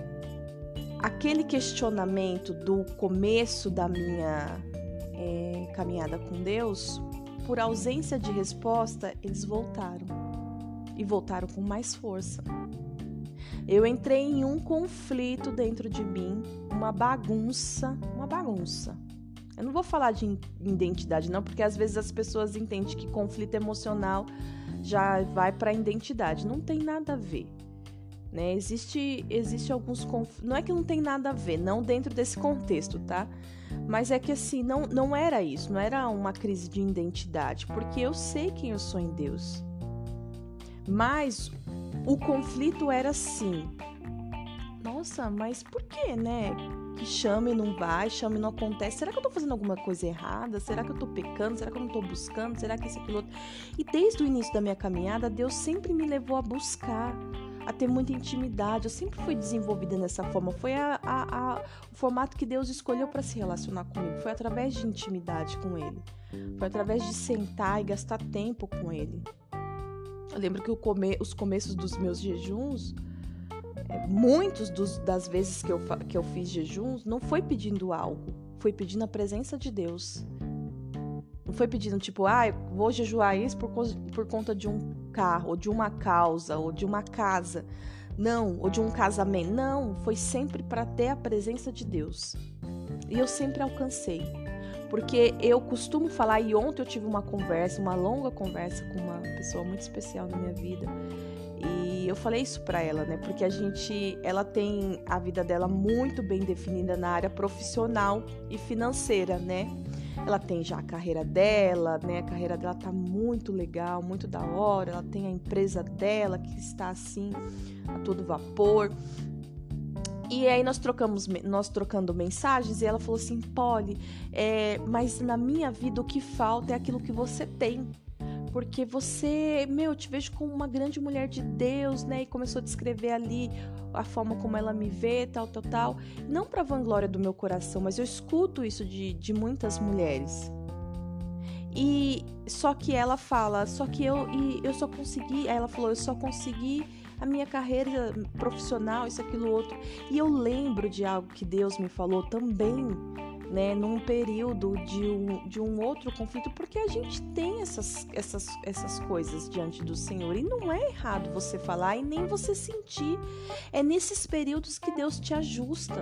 aquele questionamento do começo da minha é, caminhada com Deus, por ausência de resposta, eles voltaram. E voltaram com mais força. Eu entrei em um conflito dentro de mim, uma bagunça, uma bagunça. Eu não vou falar de identidade, não, porque às vezes as pessoas entendem que conflito emocional já vai para a identidade. Não tem nada a ver. Né? Existe, existe alguns conf... não é que não tem nada a ver, não dentro desse contexto, tá? Mas é que assim não, não era isso, não era uma crise de identidade, porque eu sei quem eu sou em Deus. Mas o conflito era assim. Nossa, mas por que, né? Que chama e não vai, chama e não acontece. Será que eu tô fazendo alguma coisa errada? Será que eu tô pecando? Será que eu não tô buscando? Será que aquilo outro? E desde o início da minha caminhada, Deus sempre me levou a buscar a ter muita intimidade. Eu sempre fui desenvolvida nessa forma. Foi a, a, a, o formato que Deus escolheu para se relacionar comigo. Foi através de intimidade com Ele. Foi através de sentar e gastar tempo com Ele. Eu lembro que come, os começos dos meus jejuns, muitos dos, das vezes que eu, que eu fiz jejuns, não foi pedindo algo, foi pedindo a presença de Deus. Não foi pedindo tipo, ah, vou jejuar isso por, por conta de um carro, ou de uma causa, ou de uma casa. Não, ou de um casamento. Não, foi sempre para ter a presença de Deus. E eu sempre alcancei. Porque eu costumo falar, e ontem eu tive uma conversa, uma longa conversa com uma pessoa muito especial na minha vida. E eu falei isso para ela, né? Porque a gente, ela tem a vida dela muito bem definida na área profissional e financeira, né? Ela tem já a carreira dela, né? A carreira dela tá muito legal, muito da hora. Ela tem a empresa dela que está assim a todo vapor. E aí nós trocamos, nós trocando mensagens e ela falou assim, Polly, é, mas na minha vida o que falta é aquilo que você tem porque você, meu, eu te vejo como uma grande mulher de Deus, né? E começou a descrever ali a forma como ela me vê, tal, tal, tal. Não para vanglória do meu coração, mas eu escuto isso de, de muitas mulheres. E só que ela fala, só que eu, e eu só consegui, ela falou, eu só consegui a minha carreira profissional, isso, aquilo, outro. E eu lembro de algo que Deus me falou também né, num período de um, de um outro conflito, porque a gente tem essas, essas, essas coisas diante do Senhor. E não é errado você falar e nem você sentir. É nesses períodos que Deus te ajusta.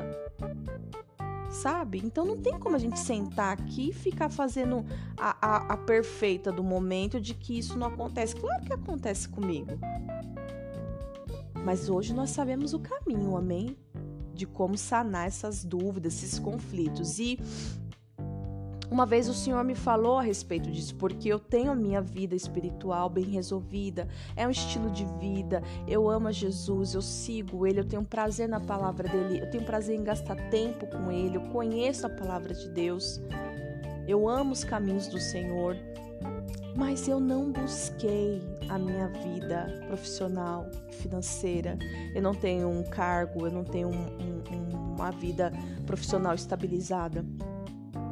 Sabe? Então não tem como a gente sentar aqui e ficar fazendo a, a, a perfeita do momento de que isso não acontece. Claro que acontece comigo. Mas hoje nós sabemos o caminho, amém? De como sanar essas dúvidas, esses conflitos. E uma vez o Senhor me falou a respeito disso, porque eu tenho a minha vida espiritual bem resolvida, é um estilo de vida, eu amo a Jesus, eu sigo Ele, eu tenho prazer na palavra dele, eu tenho prazer em gastar tempo com Ele, eu conheço a palavra de Deus, eu amo os caminhos do Senhor mas eu não busquei a minha vida profissional, financeira. Eu não tenho um cargo, eu não tenho um, um, uma vida profissional estabilizada.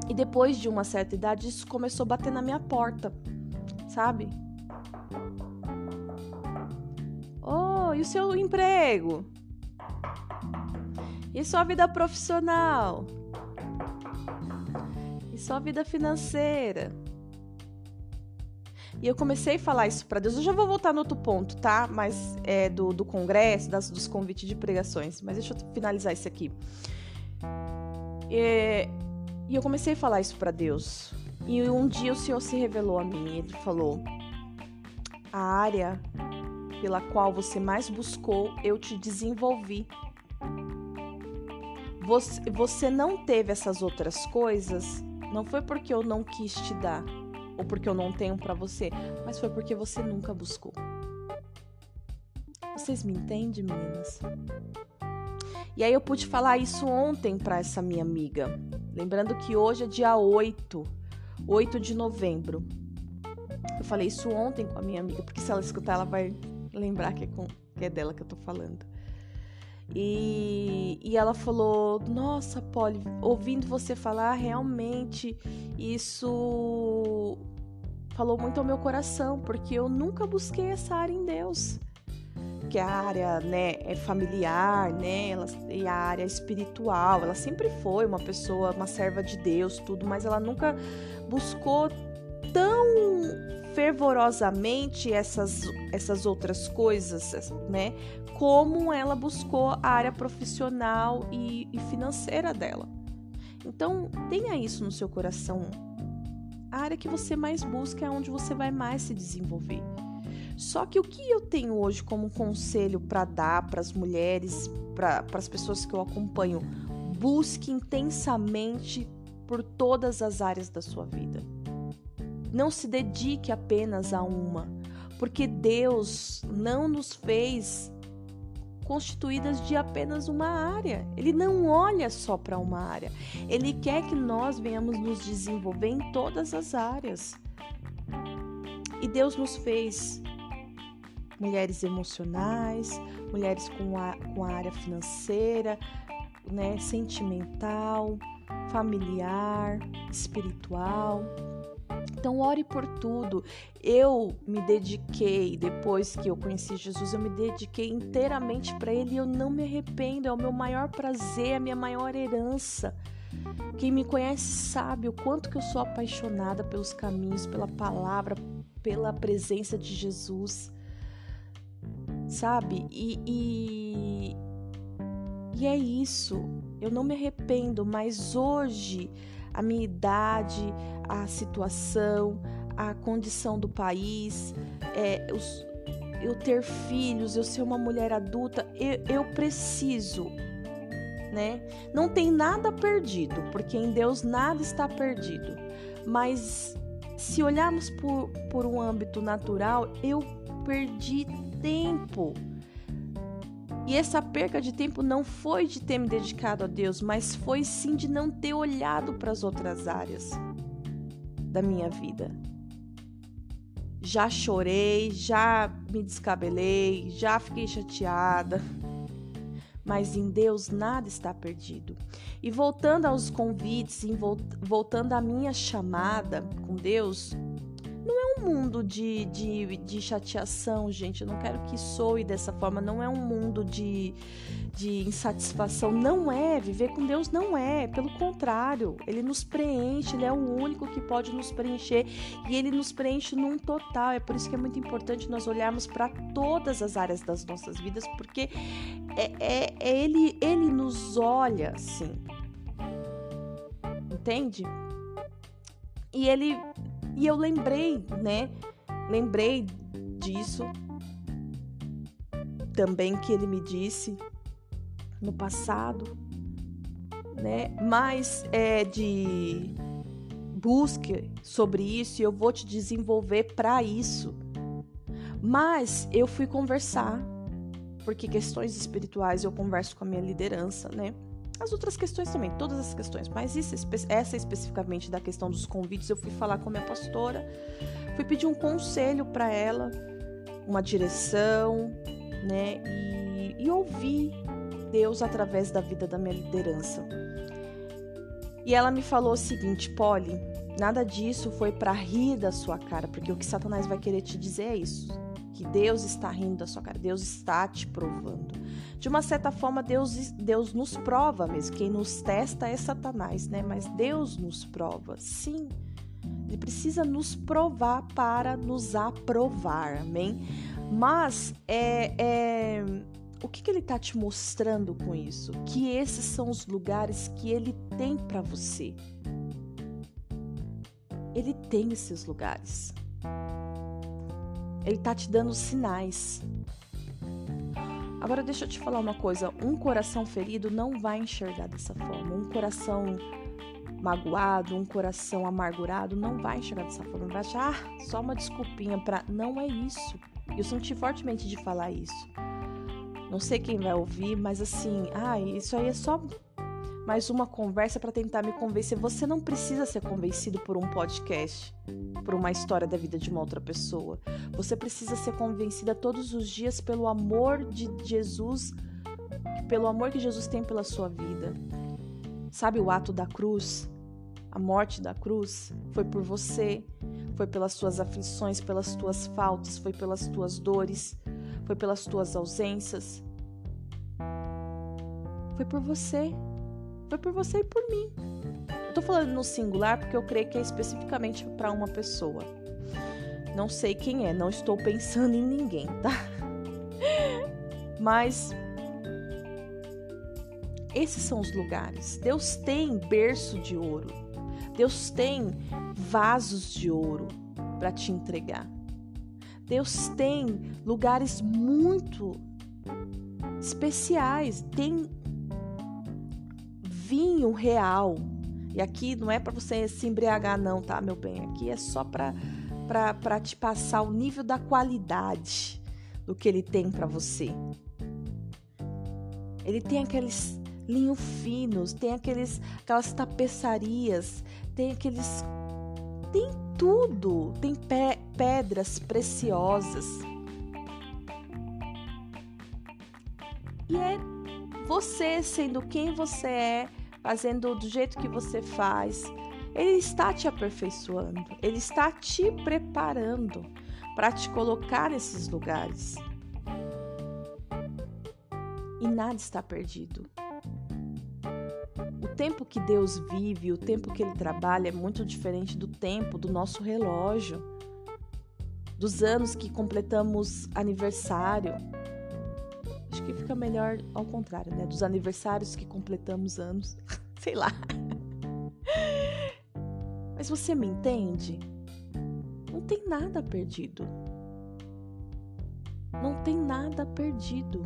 E depois de uma certa idade, isso começou a bater na minha porta, sabe? Oh, e o seu emprego? E sua vida profissional? E sua vida financeira? E eu comecei a falar isso para Deus. Eu já vou voltar no outro ponto, tá? Mas é do, do congresso, das, dos convites de pregações. Mas deixa eu finalizar isso aqui. E, e eu comecei a falar isso para Deus. E um dia o Senhor se revelou a mim. Ele falou: A área pela qual você mais buscou, eu te desenvolvi. Você, você não teve essas outras coisas, não foi porque eu não quis te dar ou porque eu não tenho para você, mas foi porque você nunca buscou. Vocês me entendem, meninas? E aí eu pude falar isso ontem para essa minha amiga. Lembrando que hoje é dia 8, 8 de novembro. Eu falei isso ontem com a minha amiga, porque se ela escutar, ela vai lembrar que é, com, que é dela que eu tô falando. E, e ela falou: Nossa, Polly, ouvindo você falar, realmente isso falou muito ao meu coração, porque eu nunca busquei essa área em Deus. Que a área né, é familiar, né? Ela, e a área espiritual. Ela sempre foi uma pessoa, uma serva de Deus, tudo, mas ela nunca buscou tão fervorosamente essas, essas outras coisas, né? Como ela buscou a área profissional e, e financeira dela. Então, tenha isso no seu coração. A área que você mais busca é onde você vai mais se desenvolver. Só que o que eu tenho hoje como conselho para dar para as mulheres, para as pessoas que eu acompanho, busque intensamente por todas as áreas da sua vida. Não se dedique apenas a uma, porque Deus não nos fez constituídas de apenas uma área. Ele não olha só para uma área. Ele quer que nós venhamos nos desenvolver em todas as áreas. E Deus nos fez mulheres emocionais, mulheres com a, com a área financeira, né, sentimental, familiar, espiritual. Então, ore por tudo. Eu me dediquei, depois que eu conheci Jesus, eu me dediquei inteiramente para Ele e eu não me arrependo. É o meu maior prazer, a minha maior herança. Quem me conhece sabe o quanto que eu sou apaixonada pelos caminhos, pela palavra, pela presença de Jesus. Sabe? E, e, e é isso. Eu não me arrependo, mas hoje a minha idade, a situação, a condição do país, é, os, eu ter filhos, eu ser uma mulher adulta, eu, eu preciso, né? Não tem nada perdido, porque em Deus nada está perdido. Mas se olharmos por, por um âmbito natural, eu perdi tempo e essa perca de tempo não foi de ter me dedicado a Deus, mas foi sim de não ter olhado para as outras áreas da minha vida. Já chorei, já me descabelei, já fiquei chateada. Mas em Deus nada está perdido. E voltando aos convites, voltando à minha chamada com Deus, mundo de, de, de chateação, gente. Eu não quero que soe dessa forma. Não é um mundo de, de insatisfação. Não é. Viver com Deus não é. Pelo contrário, Ele nos preenche. Ele é o único que pode nos preencher. E Ele nos preenche num total. É por isso que é muito importante nós olharmos para todas as áreas das nossas vidas, porque é, é, é ele, ele nos olha assim. Entende? E ele e eu lembrei, né? Lembrei disso também que ele me disse no passado, né? Mas é de busque sobre isso e eu vou te desenvolver para isso. Mas eu fui conversar, porque questões espirituais eu converso com a minha liderança, né? As outras questões também, todas as questões, mas isso, essa especificamente da questão dos convites, eu fui falar com a minha pastora, fui pedir um conselho para ela, uma direção, né? E, e ouvir Deus através da vida da minha liderança. E ela me falou o seguinte, Polly, nada disso foi para rir da sua cara, porque o que Satanás vai querer te dizer é isso, que Deus está rindo da sua cara, Deus está te provando. De uma certa forma, Deus, Deus nos prova mesmo. Quem nos testa é Satanás, né? Mas Deus nos prova, sim. Ele precisa nos provar para nos aprovar, amém? Mas é, é o que, que ele está te mostrando com isso? Que esses são os lugares que ele tem para você. Ele tem esses lugares. Ele está te dando sinais. Agora deixa eu te falar uma coisa, um coração ferido não vai enxergar dessa forma. Um coração magoado, um coração amargurado não vai enxergar dessa forma. Vai achar ah, só uma desculpinha para não é isso. Eu senti fortemente de falar isso. Não sei quem vai ouvir, mas assim, ah, isso aí é só mais uma conversa para tentar me convencer. Você não precisa ser convencido por um podcast, por uma história da vida de uma outra pessoa. Você precisa ser convencida todos os dias pelo amor de Jesus, pelo amor que Jesus tem pela sua vida. Sabe o ato da cruz? A morte da cruz foi por você, foi pelas tuas aflições, pelas tuas faltas, foi pelas tuas dores, foi pelas tuas ausências. Foi por você. Foi por você e por mim. Eu tô falando no singular porque eu creio que é especificamente para uma pessoa. Não sei quem é, não estou pensando em ninguém, tá? (laughs) Mas esses são os lugares. Deus tem berço de ouro. Deus tem vasos de ouro para te entregar. Deus tem lugares muito especiais, tem vinho real. E aqui não é para você se embriagar não, tá, meu bem? Aqui é só para para te passar o nível da qualidade do que ele tem para você. Ele tem aqueles linho finos, tem aqueles aquelas tapeçarias, tem aqueles tem tudo, tem pe pedras preciosas. E é você sendo quem você é, fazendo do jeito que você faz, ele está te aperfeiçoando, ele está te preparando para te colocar nesses lugares. E nada está perdido. O tempo que Deus vive, o tempo que Ele trabalha é muito diferente do tempo do nosso relógio, dos anos que completamos aniversário. Acho que fica melhor ao contrário, né? Dos aniversários que completamos anos. (laughs) Sei lá. Mas você me entende? Não tem nada perdido. Não tem nada perdido.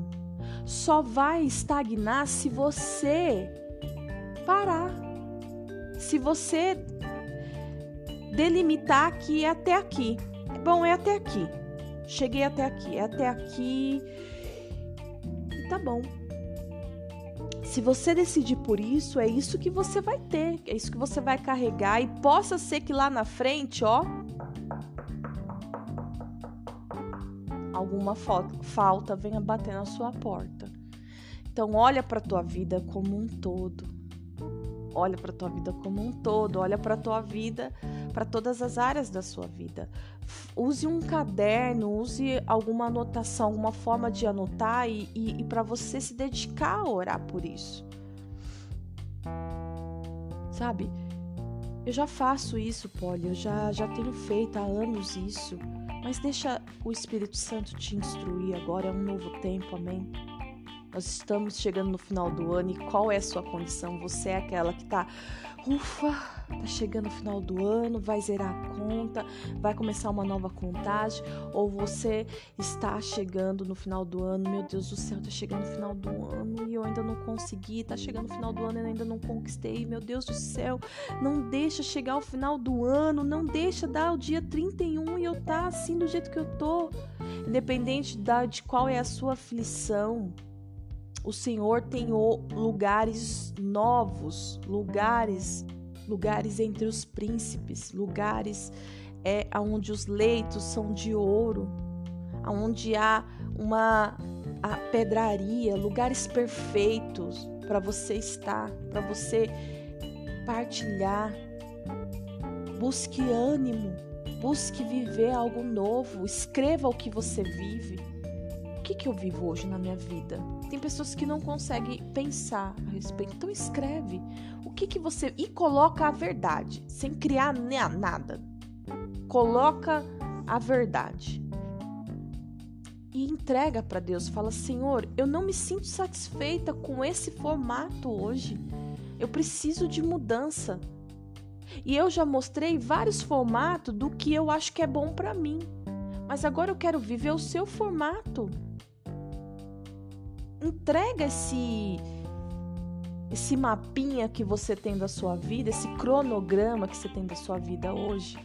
Só vai estagnar se você parar. Se você delimitar que é até aqui. Bom, é até aqui. Cheguei até aqui, é até aqui. Tá bom. Se você decidir por isso, é isso que você vai ter, é isso que você vai carregar e possa ser que lá na frente, ó, alguma falta venha bater na sua porta. Então olha para tua vida como um todo olha para tua vida como um todo, olha para tua vida, para todas as áreas da sua vida. Use um caderno, use alguma anotação, alguma forma de anotar e, e, e para você se dedicar a orar por isso. Sabe? Eu já faço isso, Polly, eu já, já tenho feito há anos isso, mas deixa o Espírito Santo te instruir agora, é um novo tempo, amém? Nós estamos chegando no final do ano e qual é a sua condição? Você é aquela que tá, ufa, tá chegando no final do ano, vai zerar a conta, vai começar uma nova contagem, ou você está chegando no final do ano, meu Deus do céu, tá chegando no final do ano e eu ainda não consegui, tá chegando no final do ano e ainda não conquistei, meu Deus do céu, não deixa chegar o final do ano, não deixa dar o dia 31 e eu tá assim do jeito que eu tô, independente da, de qual é a sua aflição o Senhor tem lugares novos, lugares, lugares entre os príncipes, lugares é onde os leitos são de ouro, onde há uma pedraria, lugares perfeitos para você estar, para você partilhar. Busque ânimo, busque viver algo novo, escreva o que você vive que, que eu vivo hoje na minha vida? Tem pessoas que não conseguem pensar a respeito. Então escreve o que, que você. E coloca a verdade, sem criar nada. Coloca a verdade. E entrega para Deus. Fala, Senhor, eu não me sinto satisfeita com esse formato hoje. Eu preciso de mudança. E eu já mostrei vários formatos do que eu acho que é bom para mim. Mas agora eu quero viver o seu formato entrega esse esse mapinha que você tem da sua vida, esse cronograma que você tem da sua vida hoje.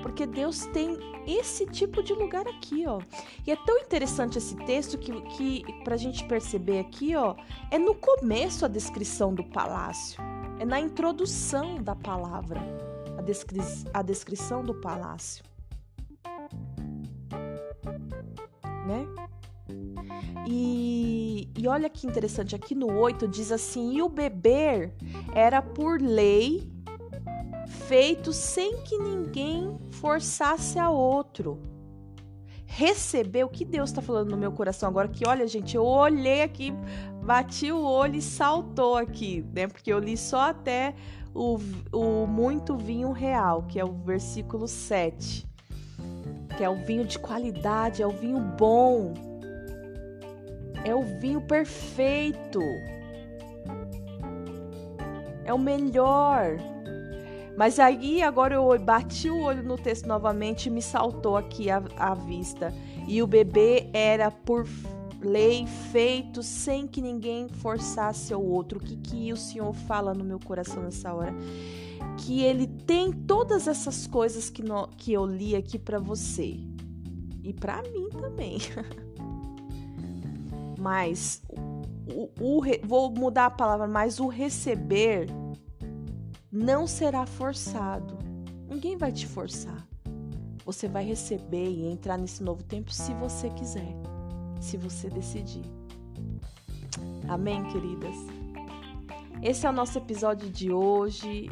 Porque Deus tem esse tipo de lugar aqui, ó. E é tão interessante esse texto que, que pra gente perceber aqui, ó, é no começo a descrição do palácio. É na introdução da palavra, a, descri a descrição do palácio. Né? E, e olha que interessante, aqui no 8 diz assim: e o beber era por lei feito sem que ninguém forçasse a outro. Receber o que Deus está falando no meu coração agora, que olha, gente, eu olhei aqui, bati o olho e saltou aqui, né? Porque eu li só até o, o muito vinho real, que é o versículo 7. Que é o vinho de qualidade, é o vinho bom, é o vinho perfeito. É o melhor. Mas aí agora eu bati o olho no texto novamente e me saltou aqui à, vista. E o bebê era por lei feito sem que ninguém forçasse o outro. O que, que o Senhor fala no meu coração nessa hora? Que ele tem todas essas coisas que, no, que eu li aqui para você. E para mim também. (laughs) Mas o, o, vou mudar a palavra, mas o receber não será forçado. Ninguém vai te forçar. Você vai receber e entrar nesse novo tempo se você quiser, se você decidir. Amém, queridas? Esse é o nosso episódio de hoje.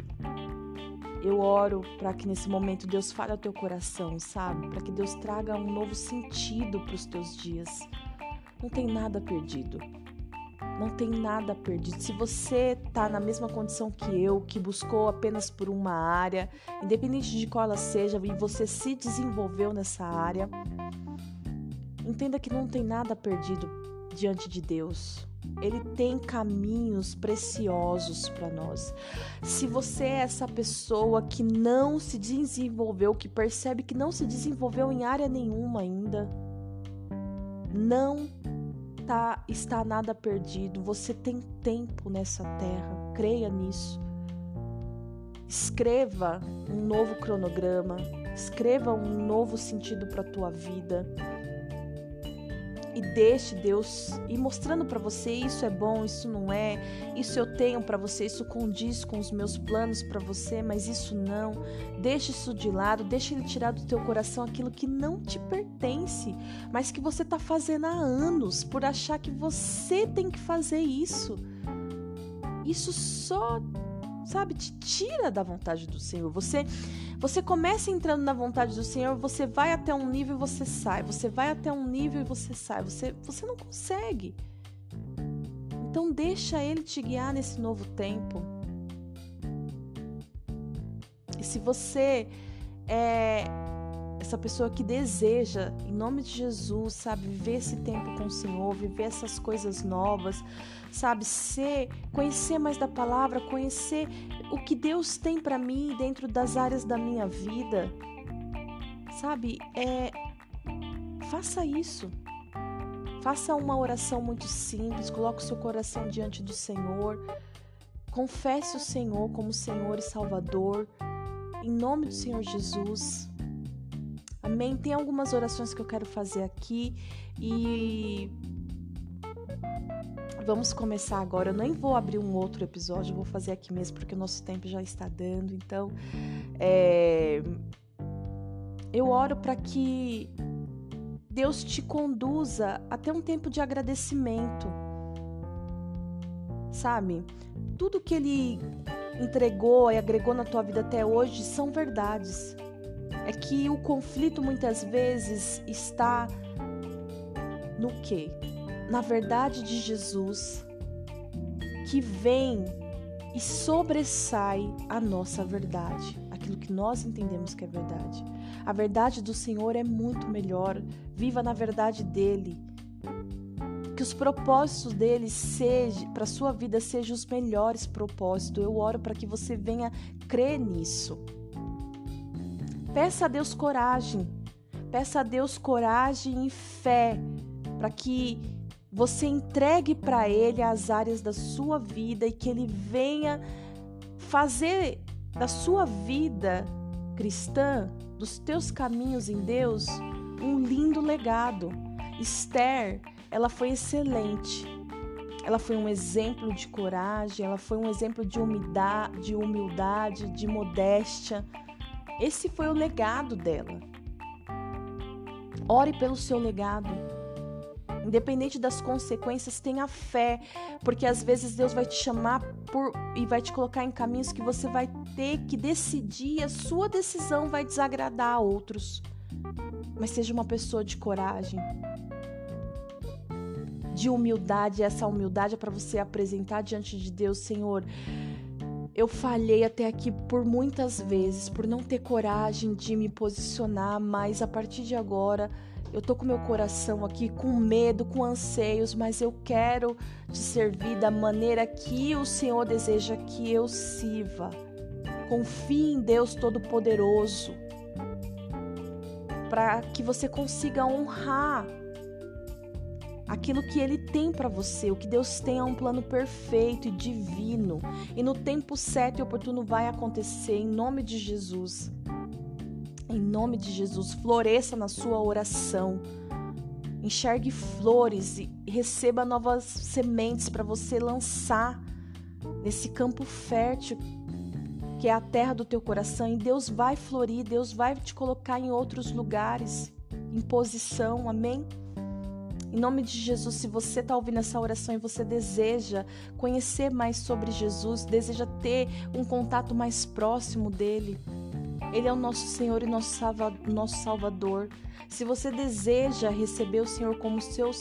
Eu oro para que nesse momento Deus fale ao teu coração, sabe? Para que Deus traga um novo sentido para os teus dias não tem nada perdido. Não tem nada perdido. Se você está na mesma condição que eu, que buscou apenas por uma área, independente de qual ela seja, e você se desenvolveu nessa área, entenda que não tem nada perdido diante de Deus. Ele tem caminhos preciosos para nós. Se você é essa pessoa que não se desenvolveu, que percebe que não se desenvolveu em área nenhuma ainda, não tá, está nada perdido. Você tem tempo nessa terra. Creia nisso. Escreva um novo cronograma. Escreva um novo sentido para tua vida e deixe Deus ir mostrando para você isso é bom, isso não é, isso eu tenho para você, isso condiz com os meus planos para você, mas isso não. Deixe isso de lado, deixe ele tirar do teu coração aquilo que não te pertence, mas que você está fazendo há anos por achar que você tem que fazer isso. Isso só sabe, te tira da vontade do Senhor. Você você começa entrando na vontade do Senhor, você vai até um nível e você sai, você vai até um nível e você sai, você você não consegue. Então deixa ele te guiar nesse novo tempo. E se você é essa pessoa que deseja, em nome de Jesus, sabe, viver esse tempo com o Senhor, viver essas coisas novas, sabe, ser, conhecer mais da palavra, conhecer o que Deus tem para mim dentro das áreas da minha vida, sabe, é faça isso. Faça uma oração muito simples, coloque o seu coração diante do Senhor. Confesse o Senhor como Senhor e Salvador. Em nome do Senhor Jesus. Amém? Tem algumas orações que eu quero fazer aqui e vamos começar agora. Eu nem vou abrir um outro episódio, vou fazer aqui mesmo porque o nosso tempo já está dando. Então, é... eu oro para que Deus te conduza até um tempo de agradecimento. Sabe? Tudo que Ele entregou e agregou na tua vida até hoje são verdades é que o conflito muitas vezes está no que? Na verdade de Jesus, que vem e sobressai a nossa verdade, aquilo que nós entendemos que é verdade. A verdade do Senhor é muito melhor. Viva na verdade dele. Que os propósitos dele sejam para sua vida sejam os melhores propósitos. Eu oro para que você venha crer nisso. Peça a Deus coragem. Peça a Deus coragem e fé para que você entregue para Ele as áreas da sua vida e que Ele venha fazer da sua vida cristã dos teus caminhos em Deus um lindo legado. Esther, ela foi excelente. Ela foi um exemplo de coragem, ela foi um exemplo de humildade, de, humildade, de modéstia. Esse foi o legado dela. Ore pelo seu legado. Independente das consequências, tenha fé, porque às vezes Deus vai te chamar por, e vai te colocar em caminhos que você vai ter que decidir, a sua decisão vai desagradar a outros. Mas seja uma pessoa de coragem, de humildade, essa humildade é para você apresentar diante de Deus, Senhor. Eu falhei até aqui por muitas vezes, por não ter coragem de me posicionar, mas a partir de agora eu tô com meu coração aqui com medo, com anseios, mas eu quero te servir da maneira que o Senhor deseja que eu sirva. Confie em Deus Todo-Poderoso para que você consiga honrar aquilo que ele tem para você, o que Deus tem é um plano perfeito e divino, e no tempo certo e oportuno vai acontecer em nome de Jesus. Em nome de Jesus, floresça na sua oração. Enxergue flores e receba novas sementes para você lançar nesse campo fértil que é a terra do teu coração, e Deus vai florir, Deus vai te colocar em outros lugares, em posição, amém? Em nome de Jesus, se você está ouvindo essa oração e você deseja conhecer mais sobre Jesus, deseja ter um contato mais próximo dele, ele é o nosso Senhor e nosso Salvador. Se você deseja receber o Senhor como seu,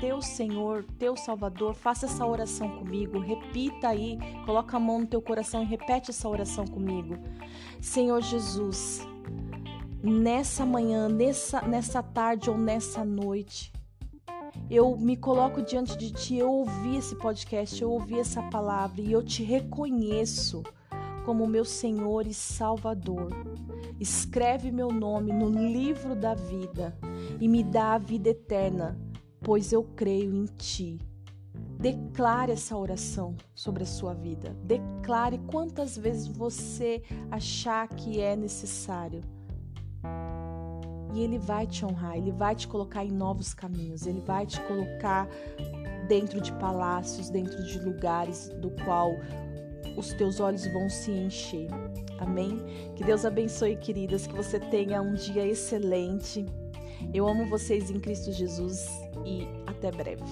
teu Senhor, teu Salvador, faça essa oração comigo. Repita aí, coloca a mão no teu coração e repete essa oração comigo. Senhor Jesus, nessa manhã, nessa, nessa tarde ou nessa noite, eu me coloco diante de ti, eu ouvi esse podcast, eu ouvi essa palavra e eu te reconheço como meu Senhor e Salvador. Escreve meu nome no livro da vida e me dá a vida eterna, pois eu creio em ti. Declare essa oração sobre a sua vida. Declare quantas vezes você achar que é necessário. E Ele vai te honrar, Ele vai te colocar em novos caminhos, Ele vai te colocar dentro de palácios, dentro de lugares do qual os teus olhos vão se encher. Amém? Que Deus abençoe, queridas, que você tenha um dia excelente. Eu amo vocês em Cristo Jesus e até breve.